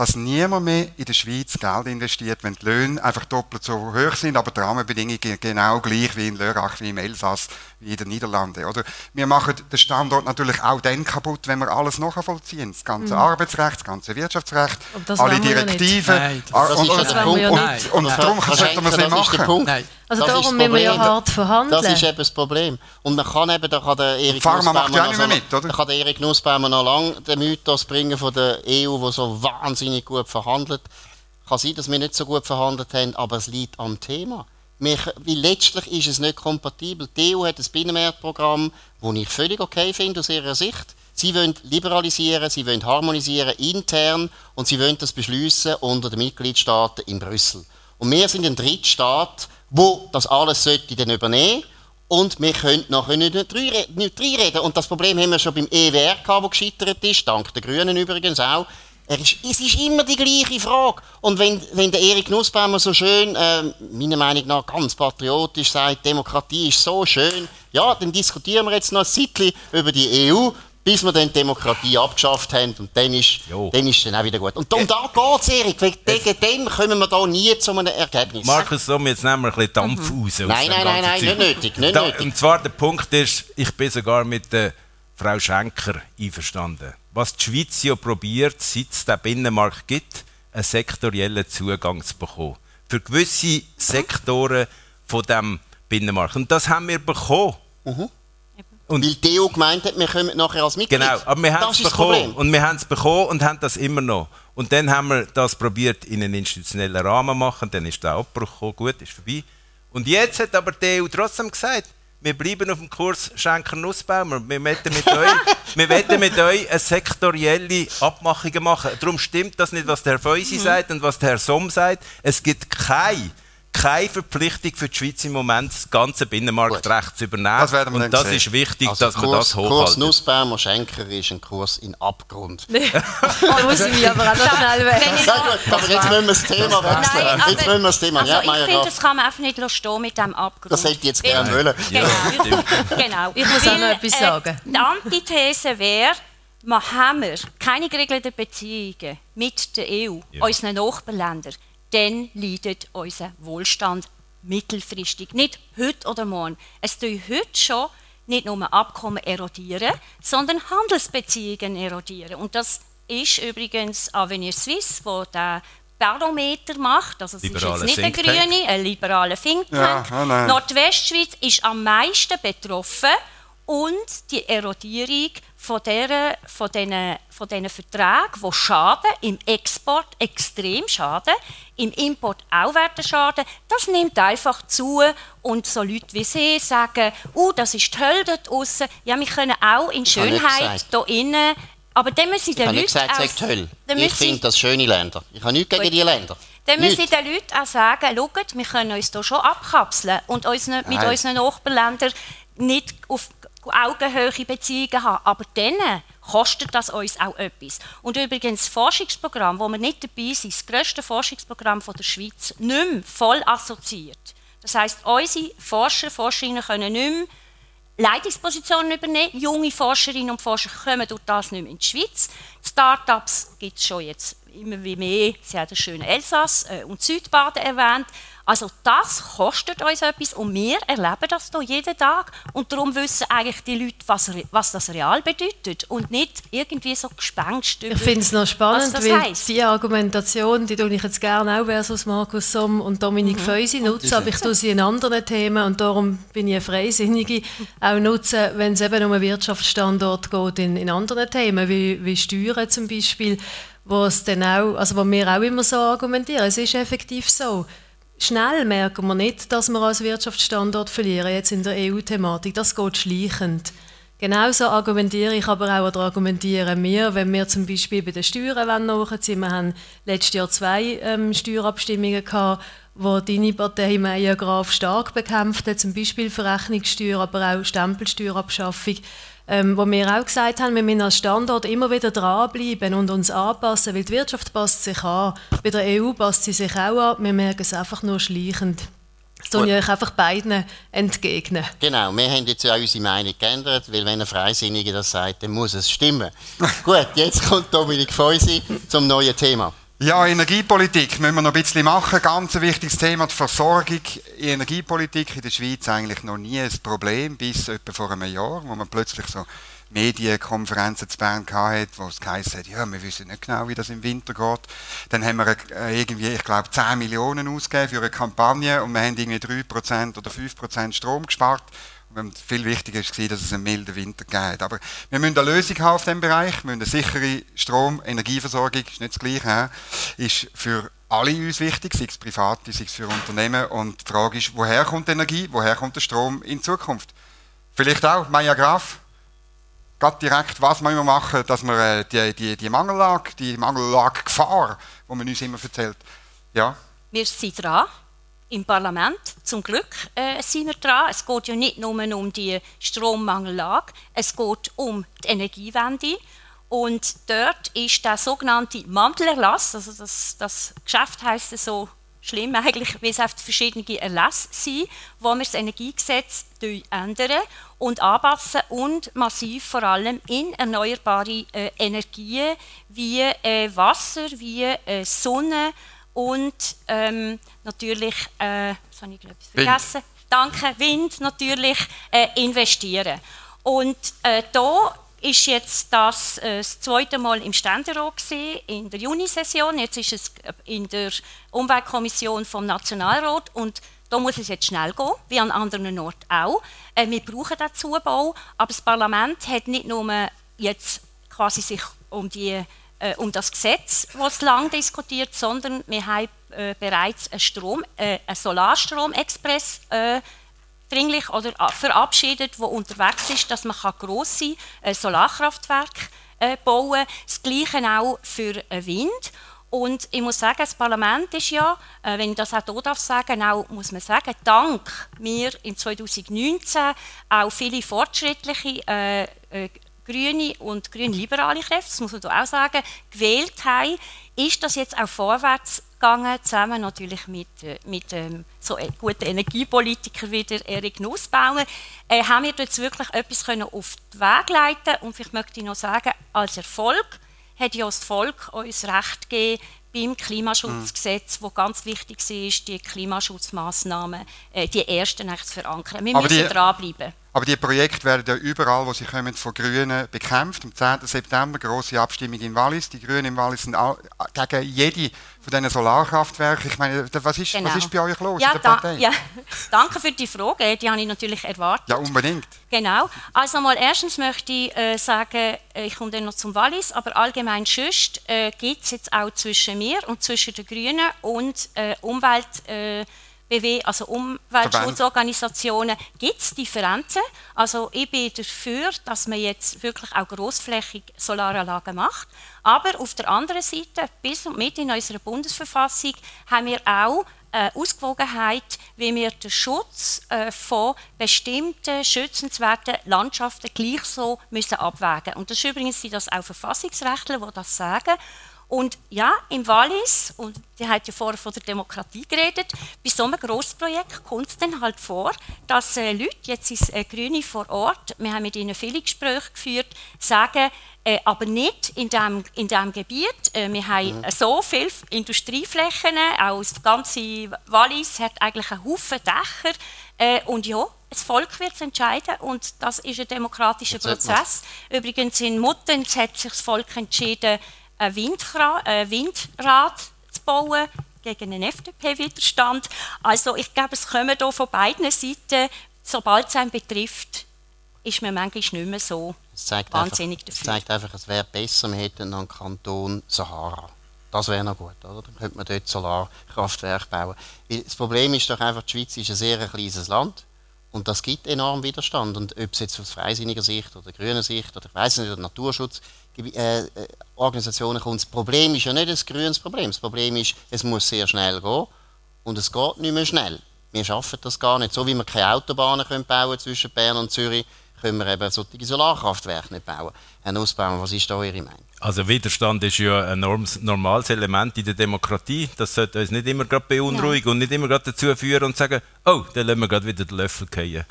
Speaker 3: dass niemand mehr in der Schweiz Geld investiert, wenn die Löhne einfach doppelt so hoch sind, aber die Rahmenbedingungen genau gleich wie in Lörrach, wie im Elsass, wie in den Niederlanden. Oder wir machen den Standort natürlich auch dann kaputt, wenn wir alles nachvollziehen. Das ganze mhm. Arbeitsrecht, das ganze Wirtschaftsrecht, alle Direktiven. Nein,
Speaker 2: das und, und, und, und, und darum sollten wir es nicht machen.
Speaker 4: Also das darum müssen wir ja hart verhandeln.
Speaker 2: Das ist eben das Problem. Und man kann eben, da kann der Erik
Speaker 3: Nussbaumer macht ja nicht mehr mit, oder?
Speaker 2: Da kann der Erik Nussbaumer noch lange den Mythos bringen von der EU, die so wahnsinnig gut verhandelt. Kann sein, dass wir nicht so gut verhandelt haben, aber es liegt am Thema. Wir, weil letztlich ist es nicht kompatibel. Die EU hat ein Binnenmarktprogramm, das ich völlig okay finde aus ihrer Sicht. Sie wollen liberalisieren, sie wollen harmonisieren intern und sie wollen das beschließen unter den Mitgliedstaaten in Brüssel. Und wir sind ein Drittstaat, wo das alles sollte dann übernehmen und wir können nachher nicht, nicht reinreden. Und das Problem haben wir schon beim EWR gehabt, das gescheitert ist, dank der Grünen übrigens auch. Ist, es ist immer die gleiche Frage. Und wenn, wenn der Erik Nussbaumer so schön, äh, meiner Meinung nach ganz patriotisch sagt, Demokratie ist so schön, ja, dann diskutieren wir jetzt noch ein Zeitchen über die EU bis wir dann die Demokratie abgeschafft haben und dann ist, dann ist dann auch wieder gut. Und um da geht es, Erik, wegen dem kommen wir da nie zu einem Ergebnis.
Speaker 5: Markus, so, jetzt nehmen wir ein bisschen Dampf mhm. raus.
Speaker 2: Nein, nein, nein, nein, nicht nötig, nicht
Speaker 5: da,
Speaker 2: nötig.
Speaker 5: Und zwar der Punkt ist, ich bin sogar mit der Frau Schenker einverstanden. Was die Schweiz ja probiert, seit es den Binnenmarkt gibt, einen sektoriellen Zugang zu bekommen. Für gewisse Sektoren von dem Binnenmarkt. Und das haben wir bekommen. Mhm.
Speaker 2: Und Weil die EU gemeint hat, wir kommen nachher als Mitglied.
Speaker 5: Genau, aber wir haben es bekommen. Und wir haben es bekommen und haben das immer noch. Und dann haben wir das probiert in einen institutionellen Rahmen zu machen. Dann ist der Abbruch gekommen, gut, ist vorbei. Und jetzt hat aber die EU trotzdem gesagt, wir bleiben auf dem Kurs Schenker Nussbaumer. Wir möchten mit euch, wir möchten mit euch eine sektorielle Abmachungen machen. Darum stimmt das nicht, was der Herr Feusi mhm. sagt und was der Herr Somm sagt. Es gibt keine keine Verpflichtung für die Schweiz im Moment, das ganze Binnenmarktrecht zu übernehmen. Das werden wir und das sehen. ist wichtig, also dass Kurs, man das hochhalten.
Speaker 2: Kurs Nussbaum und Schenker ist ein Kurs in Abgrund.
Speaker 4: Da muss ich mich aber auch noch schnell
Speaker 2: weg. Aber jetzt müssen wir das Thema wechseln. Nein, jetzt müssen wir das Thema.
Speaker 6: Also ja, ich finde, das kann man einfach nicht stehen mit diesem Abgrund.
Speaker 2: Das hätte ich jetzt gerne wollen.
Speaker 6: Genau. genau.
Speaker 4: Ich muss auch noch etwas äh, sagen.
Speaker 6: Die Antithese wäre, wir haben keine geregelten Beziehungen mit der EU, ja. unseren Nachbarländern dann leidet unser Wohlstand mittelfristig. Nicht heute oder morgen. Es tun heute schon nicht nur Abkommen erodieren, sondern Handelsbeziehungen erodieren. Und das ist übrigens Avenir Suisse, wo der Barometer macht, also es Liberale ist jetzt nicht der Grüne, ein liberaler Think Tank. Ja, oh Nordwestschweiz ist am meisten betroffen und die Erodierung von, der, von, diesen, von diesen Verträgen, die schaden, im Export extrem schaden, im Import auch werden schaden, das nimmt einfach zu und so Leute wie Sie sagen, uh, das ist die Hölle dort draussen. Ja, wir können auch in Schönheit hier innen, aber dann müssen die Leute...
Speaker 2: Ich habe nicht gesagt, Hölle. Ich finde das schöne Länder. Ich habe nichts gegen diese Länder.
Speaker 6: Dann müssen die Leute auch sagen, schaut, wir können uns hier schon abkapseln und uns mit unseren Nachbarländern nicht auf Augenhöhe Beziehungen haben. Aber dann kostet das uns auch etwas. Und übrigens, das Forschungsprogramm, wo wir nicht dabei sind, das grösste Forschungsprogramm der Schweiz, nicht mehr voll assoziiert. Das heisst, unsere Forscher, Forscherinnen können nicht mehr Leitungspositionen übernehmen. Junge Forscherinnen und Forscher kommen durch das nicht mehr in die Schweiz. Start-ups gibt es schon jetzt immer wie mehr. Sie haben den schönen Elsass äh, und Südbaden erwähnt. Also das kostet uns etwas und wir erleben das hier jeden Tag und darum wissen eigentlich die Leute, was, was das real bedeutet und nicht irgendwie so Gespenst
Speaker 4: Ich finde es noch spannend, weil heisst. die Argumentation, die tue ich jetzt gerne auch versus Markus Somm und Dominik mhm. Feusi nutzen, aber ich tue sie in anderen Themen und darum bin ich eine Freisinnige, auch nutzen, wenn es eben um einen Wirtschaftsstandort geht in, in anderen Themen, wie, wie Steuern zum Beispiel, wo es dann auch, also wo wir auch immer so argumentieren, es ist effektiv so, Schnell merken wir nicht, dass wir als Wirtschaftsstandort verlieren, jetzt in der EU-Thematik. Das geht schleichend. Genauso argumentiere ich aber auch, oder argumentieren wir, wenn wir zum Beispiel bei den Steuern nachziehen Wir haben letztes Jahr zwei ähm, Steuerabstimmungen gehabt, wo deine Partei Meier Graf stark bekämpft hat, zum Beispiel Verrechnungssteuer, aber auch Stempelsteuerabschaffung ähm, wo wir auch gesagt haben, wir müssen als Standort immer wieder dranbleiben und uns anpassen, weil die Wirtschaft passt sich an. Bei der EU passt sie sich auch an, wir merken es einfach nur schleichend. Das tun ich euch einfach beiden entgegnen.
Speaker 2: Genau, wir haben jetzt ja unsere Meinung geändert, weil wenn ein Freisinniger das sagt, dann muss es stimmen. Gut, jetzt kommt Dominik Feusi zum neuen Thema.
Speaker 3: Ja, Energiepolitik müssen wir noch ein bisschen machen. Ganz ein wichtiges Thema, die Versorgung. Energiepolitik in der Schweiz eigentlich noch nie ein Problem, bis etwa vor einem Jahr, wo man plötzlich so Medienkonferenzen zu Bern hatte, wo es geheißen hat, ja, wir wissen nicht genau, wie das im Winter geht. Dann haben wir äh, irgendwie, ich glaube, 10 Millionen ausgegeben für eine Kampagne und wir haben irgendwie 3% oder 5% Strom gespart. Und viel wichtiger war, dass es einen milden Winter gibt. Aber wir müssen eine Lösung haben auf diesem Bereich. Wir müssen eine sichere Strom-, Energieversorgung, ist nicht das Gleiche, ist für alle uns wichtig, sei es private, sei es für Unternehmen. Und die Frage ist, woher kommt Energie, woher kommt der Strom in Zukunft? Vielleicht auch, Maya Graf, gerade direkt, was wir machen, dass wir äh, die, die, die Mangellage, die Mangellage-Gefahr, die man uns immer erzählt, ja?
Speaker 6: Wir sind dran im Parlament. Zum Glück äh, sind wir dran. Es geht ja nicht nur um die Strommangellage, es geht um die Energiewende. Und dort ist der sogenannte Mantelerlass, also das, das Geschäft heißt so schlimm eigentlich, wie es auf verschiedene Erlasse sind, wo wir das Energiegesetz ändern und anpassen und massiv vor allem in erneuerbare äh, Energien wie äh, Wasser, wie äh, Sonne, und ähm, natürlich, äh, das habe ich glaube vergessen, Wind. danke, Wind natürlich, äh, investieren. Und äh, da ist jetzt das, äh, das zweite Mal im Ständerat gewesen, in der Junisession. Jetzt ist es in der Umweltkommission vom Nationalrat und da muss es jetzt schnell gehen, wie an anderen Orten auch. Äh, wir brauchen den Zubau, aber das Parlament hat nicht nur jetzt quasi sich um die äh, um das Gesetz, das lang diskutiert, sondern wir haben äh, bereits einen, Strom, äh, einen Solarstrom-Express äh, dringlich oder verabschiedet, wo unterwegs ist, dass man grosse äh, Solarkraftwerke äh, bauen kann. Das Gleiche auch für äh, Wind. Und ich muss sagen, das Parlament ist ja, äh, wenn ich das auch hier darf sagen, auch, muss man sagen, dank mir im 2019 auch viele fortschrittliche äh, äh, grüne und grün-liberale Kräfte, das muss man auch sagen, gewählt haben, ist das jetzt auch vorwärts gegangen, zusammen natürlich mit, äh, mit ähm, so guten Energiepolitikern wie der Erik Nussbaumer, äh, haben wir jetzt wirklich etwas können auf den Weg leiten und ich möchte noch sagen, als Erfolg hat ja das Volk uns Recht gegeben, beim Klimaschutzgesetz, wo ganz wichtig ist, die Klimaschutzmaßnahmen, äh, die ersten zu verankern. Wir
Speaker 3: Aber
Speaker 6: müssen dranbleiben.
Speaker 3: Aber die Projekte werden ja überall, wo sie kommen, von Grünen bekämpft. Am 10. September große Abstimmung in Wallis. Die Grünen in Wallis sind auch gegen jede von diesen Solarkraftwerken. Ich meine, was ist, genau. was ist bei euch los
Speaker 6: ja,
Speaker 3: in der Partei?
Speaker 6: ja. Danke für die Frage, die habe ich natürlich erwartet.
Speaker 3: Ja, unbedingt.
Speaker 6: Genau. Also mal erstens möchte ich äh, sagen, äh, ich komme dann noch zum Wallis, aber allgemein sonst äh, gibt es jetzt auch zwischen mir und zwischen den Grünen und äh, Umwelt äh, BW, also Umweltschutzorganisationen, gibt es Differenzen. Also ich bin dafür, dass man jetzt wirklich auch großflächig Solaranlagen macht. Aber auf der anderen Seite, bis und mit in unserer Bundesverfassung, haben wir auch äh, Ausgewogenheit, wie wir den Schutz äh, von bestimmten schützenswerten Landschaften gleich so müssen abwägen. Und das ist übrigens das auch Verfassungsrechtler, die das sagen. Und ja, im Wallis, und die hat ja vorher von der Demokratie geredet, bei so einem Grossprojekt kommt es dann halt vor, dass äh, Leute, jetzt ist äh, Grüne vor Ort, wir haben mit ihnen viele Gespräche geführt, sagen, äh, aber nicht in diesem in dem Gebiet. Äh, wir haben mhm. so viele Industrieflächen, auch das ganze Wallis hat eigentlich einen Haufen Dächer. Äh, und ja, das Volk wird es entscheiden und das ist ein demokratischer Prozess. Übrigens in Muttenz hat sich das Volk entschieden, ein Windrad zu bauen gegen einen FDP-Widerstand. Also ich glaube, es kommen hier von beiden Seiten, sobald es einen betrifft, ist man manchmal nicht mehr so wahnsinnig
Speaker 2: einfach, dafür. Es zeigt einfach, es wäre besser, wir hätten einen Kanton Sahara. Das wäre noch gut, oder? Dann könnte man dort Solarkraftwerke bauen. Das Problem ist doch einfach, die Schweiz ist ein sehr kleines Land und das gibt enorm Widerstand. Und ob es jetzt aus freisinniger Sicht oder grüner Sicht oder ich weiß nicht, oder Naturschutz, äh, kommt. Das Problem ist ja nicht das grünes Problem. Das Problem ist, es muss sehr schnell gehen und es geht nicht mehr schnell. Wir schaffen das gar nicht. So wie wir keine Autobahnen können bauen zwischen Bern und Zürich, können wir eben solche Solarkraftwerke nicht bauen. Herr Nussbaum, was ist da Ihre Meinung?
Speaker 5: Also Widerstand ist ja ein normales Element in der Demokratie. Das sollte uns nicht immer gerade beunruhigen ja. und nicht immer gerade dazu führen und sagen, oh, dann lassen wir gerade wieder den Löffel fallen.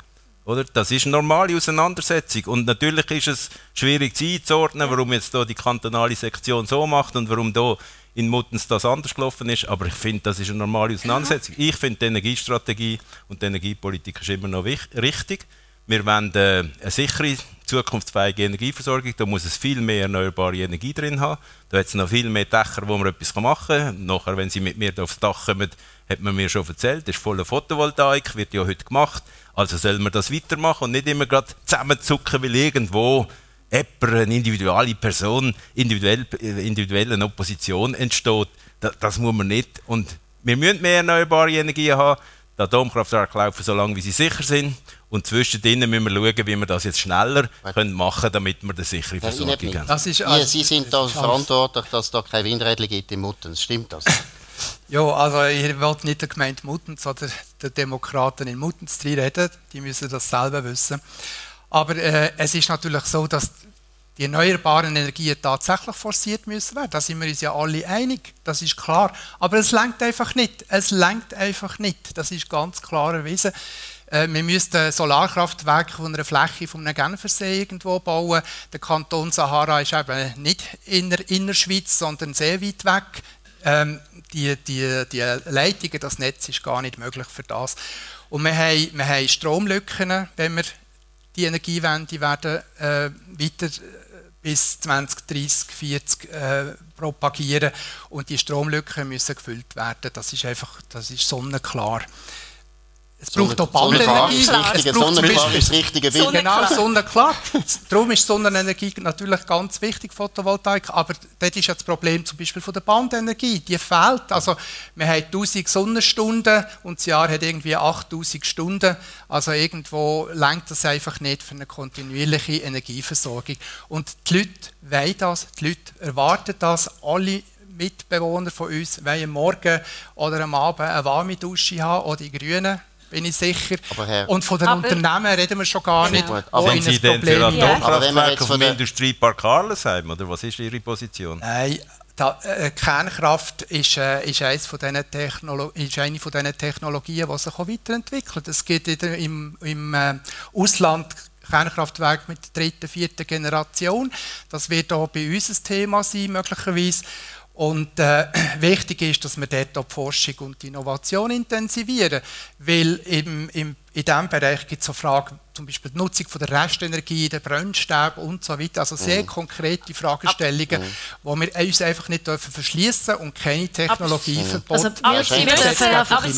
Speaker 5: Oder? Das ist eine normale Auseinandersetzung. Und natürlich ist es schwierig einzuordnen, warum jetzt da die kantonale Sektion so macht und warum da in Muttens das anders gelaufen ist. Aber ich finde, das ist eine normale Auseinandersetzung. Ich finde, die Energiestrategie und die Energiepolitik ist immer noch richtig. Wir wollen äh, eine sichere, zukunftsfähige Energieversorgung. Da muss es viel mehr erneuerbare Energie drin haben. Da hat es noch viel mehr Dächer, wo man etwas machen kann. Nachher, wenn Sie mit mir aufs Dach kommen, hat man mir schon erzählt, das ist voller Photovoltaik, wird ja heute gemacht. Also soll man das weitermachen und nicht immer gerade zusammenzucken, weil irgendwo jemand, eine individuelle Person, individuell, individuell eine Opposition entsteht. Das, das muss man nicht. Und wir müssen mehr erneuerbare Energien haben. Die Atomkraftwerke laufen so lange, wie sie sicher sind. Und zwischendrin müssen wir schauen, wie wir das jetzt schneller können machen können, damit wir eine sichere Versorgung haben.
Speaker 2: Das ist, also, Sie sind da verantwortlich, dass es da keine Windräder gibt in Muttens. Stimmt das?
Speaker 7: Ja, also ich wollte nicht der Gemeinde Muttens oder den Demokraten in Muttens reden, die müssen das selber wissen. Aber äh, es ist natürlich so, dass die erneuerbaren Energien tatsächlich forciert müssen werden. Da sind wir uns ja alle einig, das ist klar. Aber es lenkt einfach nicht. Es lenkt einfach nicht. Das ist ganz klar erwiesen. Äh, wir müssten Solarkraftwerke von einer Fläche von einem Genfersee irgendwo bauen. Der Kanton Sahara ist eben nicht in der Innerschweiz, sondern sehr weit weg. Ähm, die, die, die Leitungen, das Netz ist gar nicht möglich für das. Und wir haben, wir haben Stromlücken, wenn wir die Energiewende werden äh, weiter äh, bis 2030, 40 äh, propagieren und die Stromlücken müssen gefüllt werden. Das ist einfach, das ist sonnenklar. Es braucht auch Bandenergie.
Speaker 2: Es braucht ist das richtige Bild.
Speaker 7: Genau, Sonnenklar. Darum ist Sonnenenergie natürlich ganz wichtig, Photovoltaik. Aber dort ist ja das Problem zum Beispiel von der Bandenergie. Die fehlt. Also, wir haben 1000 Sonnenstunden und das Jahr hat irgendwie 8000 Stunden. Also, irgendwo lenkt das einfach nicht für eine kontinuierliche Energieversorgung. Und die Leute wollen das, die Leute erwarten das. Alle Mitbewohner von uns wollen am Morgen oder am Abend eine warme Dusche haben oder die Grünen bin ich sicher. und von den Unternehmen reden wir schon gar nicht.
Speaker 5: Gut. Aber sind Sie denn für Atomkraftwerke auf dem Industriepark Arlesheim, oder was ist Ihre Position?
Speaker 7: Nein, da, äh, Kernkraft ist, äh, ist, eines von ist eine von diesen Technologien, die sich auch weiterentwickelt. Es gibt im, im äh, Ausland Kernkraftwerke mit der dritten, vierten Generation. Das wird auch bei uns ein Thema sein, möglicherweise. Und äh, wichtig ist, dass wir dort auch die Forschung und die Innovation intensivieren, weil im, im, in diesem Bereich gibt es so Fragen, zum Beispiel die Nutzung von der Restenergie, der Brennstäbe und so weiter, also sehr mhm. konkrete Fragestellungen, mhm. wo wir uns einfach nicht dürfen verschließen und keine Technologie verboten. Also,
Speaker 6: aber Sie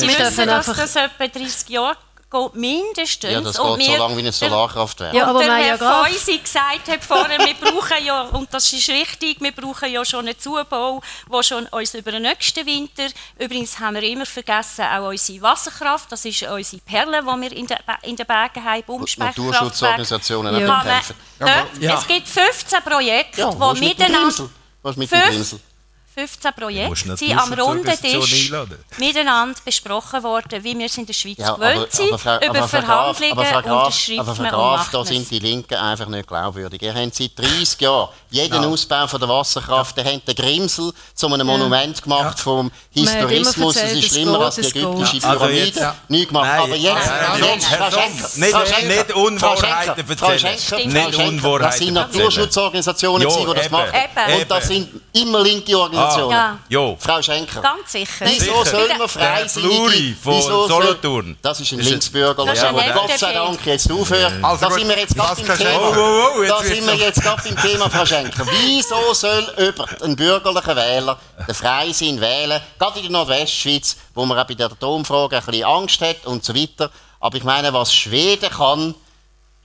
Speaker 6: wissen, dass das etwa 30 Jahre geht mindestens.
Speaker 2: Ja, das geht so lange wie ein Solarkraftwerk.
Speaker 6: Ja, aber der Herr ja Feusi gesagt hat vorher, wir brauchen ja, und das ist richtig, wir brauchen ja schon einen Zubau, der schon uns über den nächsten Winter, übrigens haben wir immer vergessen, auch unsere Wasserkraft, das ist unsere Perle, die wir in, der, in den Bergen haben,
Speaker 2: Naturschutzorganisationen
Speaker 6: ja. kämpfen. Ja. Es gibt 15 Projekte, ja, die miteinander...
Speaker 2: Was mit dem Grimsel?
Speaker 6: 15 Projekte sind am runden Tisch miteinander besprochen worden, wie wir es in der Schweiz ja, gewöhnt sind, über Verhandlungen, aber Graf,
Speaker 2: Unterschriften aber Frau Graf, da sind die Linken einfach nicht glaubwürdig. Ihr habt seit 30 Jahren jeden ja. Ausbau von der Wasserkraft, ja. ihr habt den Grimsel zu einem Monument gemacht ja. vom Historismus. Es ist schlimmer als die ägyptische Pyramide. Also nicht gemacht. Nein, aber jetzt, jetzt Frau Schenker,
Speaker 5: nicht, nicht Unwahrheiten erzählen.
Speaker 2: Das sind Naturschutzorganisationen, die das machen. Und das sind immer linke Organisationen. Organisation. Ja.
Speaker 5: Jo.
Speaker 6: Frau Schenker. Ganz sicher.
Speaker 2: Wieso soll man freisinnige...
Speaker 5: von Solothurn.
Speaker 2: Das ist ein Linksbürger. Aber Gott sei Dank jetzt aufhören. Also da sind wir jetzt gerade im Thema. Oh, oh, oh, da sind wir jetzt gerade im Thema, Frau Schenker. Wieso soll über einen bürgerlichen Wähler den Freisinn wählen? Gerade in der Nordwestschweiz, wo man auch bei der Atomfrage ein bisschen Angst hat und so weiter. Aber ich meine, was Schweden kann,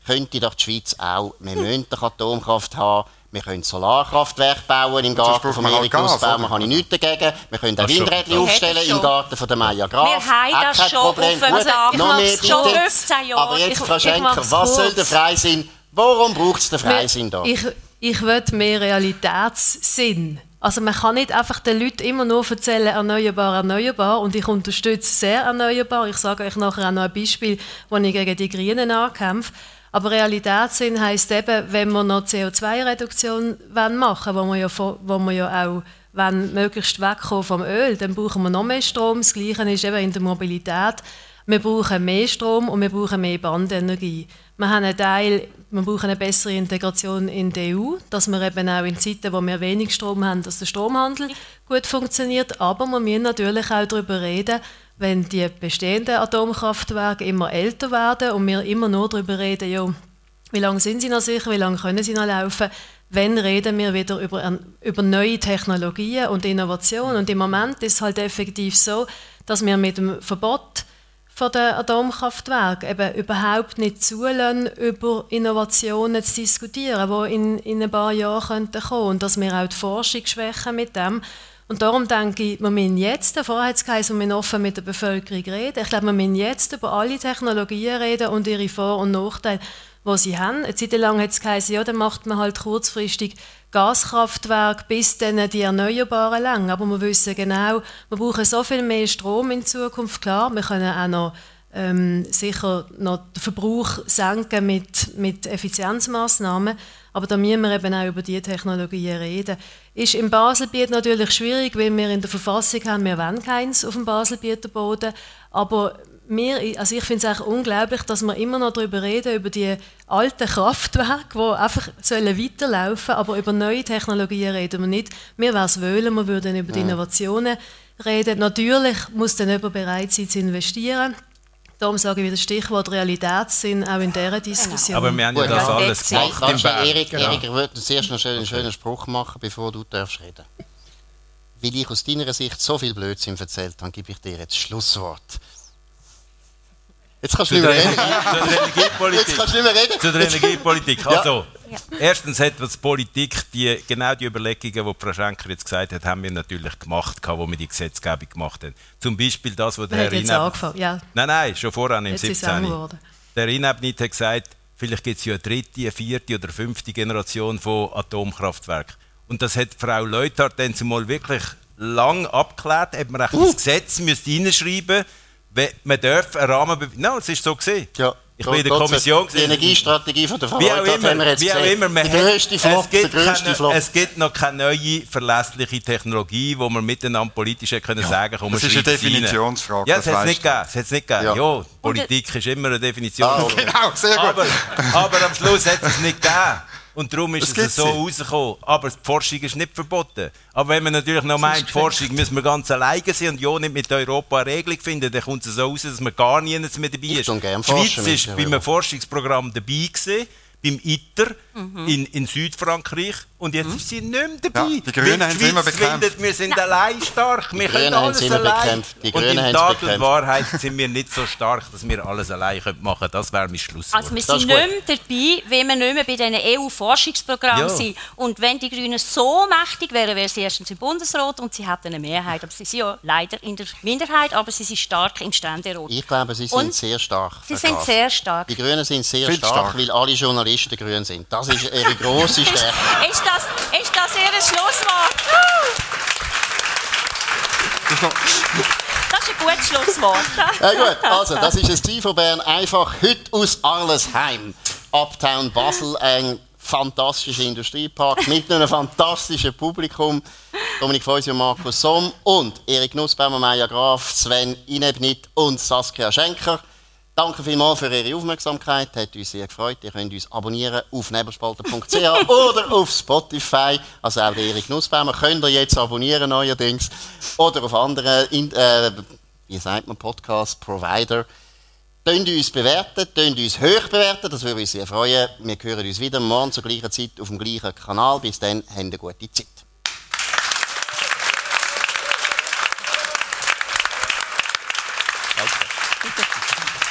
Speaker 2: könnte doch die Schweiz auch. Wir müssen doch Atomkraft haben. Wir können Solarkraftwerke bauen im Garten von Erik Nussbaum, da habe ich nichts dagegen. Wir können auch Windräder aufstellen im Garten von der Maya Graf.
Speaker 6: Wir haben das schon Problem. auf dem
Speaker 2: noch mehr schon 15 Jahre. Aber jetzt, Frau Schenker, was soll der Freisinn? Warum braucht es den Freisinn da?
Speaker 4: Ich, ich will mehr Realitätssinn. Also man kann nicht einfach den Leuten immer nur erzählen, erneuerbar, erneuerbar und ich unterstütze sehr erneuerbar. Ich sage euch nachher auch noch ein Beispiel, wo ich gegen die Grünen ankämpfe. Aber Realitätssinn heisst eben, wenn wir noch CO2-Reduktion machen wollen, wo wir ja, wo wir ja auch wenn möglichst wegkommen vom Öl, dann brauchen wir noch mehr Strom. Das Gleiche ist eben in der Mobilität. Wir brauchen mehr Strom und wir brauchen mehr Bandenergie. Wir haben einen Teil, wir brauchen eine bessere Integration in die EU, dass wir eben auch in Zeiten, wo wir wenig Strom haben, dass der Stromhandel gut funktioniert. Aber wir müssen natürlich auch darüber reden, wenn die bestehenden Atomkraftwerke immer älter werden und wir immer nur darüber reden, ja, wie lange sind sie noch sicher, wie lange können sie noch laufen, wenn reden wir wieder über, über neue Technologien und Innovation. Und im Moment ist es halt effektiv so, dass wir mit dem Verbot von den Atomkraftwerken eben überhaupt nicht zulassen, über Innovationen zu diskutieren, die in, in ein paar Jahren kommen könnten. Und dass wir auch die Forschung schwächen mit dem. Und darum denke ich, wir müssen jetzt, vorher hat es geheißen, wir müssen offen mit der Bevölkerung reden. Ich glaube, wir müssen jetzt über alle Technologien reden und ihre Vor- und Nachteile, die sie haben. Eine Zeit lang hat es geheißen, ja, dann macht man halt kurzfristig Gaskraftwerke bis dann die Erneuerbaren lang. Aber wir wissen genau, wir brauchen so viel mehr Strom in Zukunft. Klar, wir können auch noch ähm, sicher noch den Verbrauch senken mit, mit Effizienzmaßnahmen. Aber da müssen wir eben auch über diese Technologien reden. Ist im Baselbiet natürlich schwierig, weil wir in der Verfassung haben, wir wollen keins auf dem Baselbieter Boden. Aber wir, also ich finde es unglaublich, dass wir immer noch darüber reden, über die alten Kraftwerke, die einfach sollen weiterlaufen sollen, aber über neue Technologien reden wir nicht. Wir wären es wollen, wir würden über die Innovationen reden. Natürlich muss dann jemand bereit sein zu investieren. Darum sage ich wieder Stichwort Realitätssinn auch in dieser Diskussion.
Speaker 5: Aber wir haben ja das alles
Speaker 2: gemacht im Erik, ja. Erik, ich würde zuerst noch einen schönen Spruch machen, bevor du darfst reden Weil ich aus deiner Sicht so viel Blödsinn erzählt habe, gebe ich dir jetzt das Schlusswort. Jetzt kannst du nicht mehr reden. Zu
Speaker 5: der Energiepolitik.
Speaker 2: Jetzt kannst du nicht mehr reden.
Speaker 5: Zu der Energiepolitik. Also, ja. erstens hat die Politik die, genau die Überlegungen, die Frau Schenker jetzt gesagt hat, haben wir natürlich gemacht, wo wir die Gesetzgebung gemacht haben. Zum Beispiel das, was der Herr
Speaker 4: Inab... angefangen, ja.
Speaker 5: Nein, nein, schon voran im 17. Der Inabnit hat gesagt, vielleicht gibt es ja eine dritte, eine vierte oder fünfte Generation von Atomkraftwerken. Und das hat Frau Leuthard dann zumal wirklich lang abgeklärt, ob man uh. das Gesetz müsste reinschreiben müsste, man darf einen Rahmen... Nein, es ist so gesehen.
Speaker 2: Ja.
Speaker 5: Ich bin in der Kommission.
Speaker 2: Die Energiestrategie von der
Speaker 5: Frau wie auch immer, haben wir jetzt wie auch immer,
Speaker 2: die grösste Flop,
Speaker 5: es, gibt keine, Flop. es gibt noch keine neue verlässliche Technologie, wo man miteinander politisch können ja. sagen
Speaker 3: kann, Das ist eine Definitionsfrage.
Speaker 5: Ja, es hat es nicht gegeben. Es nicht gegeben. Ja. ja Politik ist immer eine Definition. Ah,
Speaker 3: genau, sehr gut.
Speaker 5: Aber, aber am Schluss hat es nicht gegeben. Und darum ist das es so rausgekommen. Aber die Forschung ist nicht verboten. Aber wenn man natürlich noch meint, die Forschung müssen wir ganz alleine sein und ja nicht mit Europa eine Regelung finden, dann kommt es so raus, dass man gar nichts mehr dabei ist.
Speaker 2: Die
Speaker 5: Schweiz war bei einem Forschungsprogramm dabei gewesen beim ITER mhm. in, in Südfrankreich und jetzt mhm. ist sie nicht mehr dabei.
Speaker 3: Ja, die Grünen haben sie immer bekämpft.
Speaker 5: Findet, wir sind Nein. allein stark, wir die können alles allein. Bekämpft. Die und in Tat und Wahrheit sind wir nicht so stark, dass wir alles allein machen können. Das wäre mein Schluss.
Speaker 6: Also wir sind nicht mehr dabei, wenn wir nicht mehr bei diesen EU-Forschungsprogrammen ja. sind. Und wenn die Grünen so mächtig wären, wären sie erstens im Bundesrat und sie hätten eine Mehrheit. Aber sie sind ja leider in der Minderheit, aber sie sind stark im Ständerat.
Speaker 2: Ich glaube, sie sind und sehr stark.
Speaker 6: Sie sind sehr stark.
Speaker 2: Die Grünen sind sehr stark, stark, weil alle Journalisten grün sind. Das ist ihre grosse Stärke.
Speaker 6: ist, das, ist das Ihr Schlusswort? Das ist ein gutes Schlusswort.
Speaker 2: ja, gut, also das ist das Ziel von Bern. Einfach heute aus Arlesheim. Uptown Basel, ein fantastischer Industriepark mit einem fantastischen Publikum. Dominik Feusi und Markus Somm und Erik Nussbaumer, Maja Graf, Sven Inebnit und Saskia Schenker. Danke vielmals für Ihre Aufmerksamkeit. Hat uns sehr gefreut. Ihr könnt uns abonnieren auf nebelspalter.ch oder auf Spotify. Also auch Erik Nussbaumer könnt ihr jetzt abonnieren neuerdings. Oder auf anderen, äh, wie sagt man, Podcast-Provider. Könnt uns bewerten, könnt uns hoch bewerten, das würde uns sehr freuen. Wir hören uns wieder morgen zur gleichen Zeit auf dem gleichen Kanal. Bis dann, habt eine gute Zeit.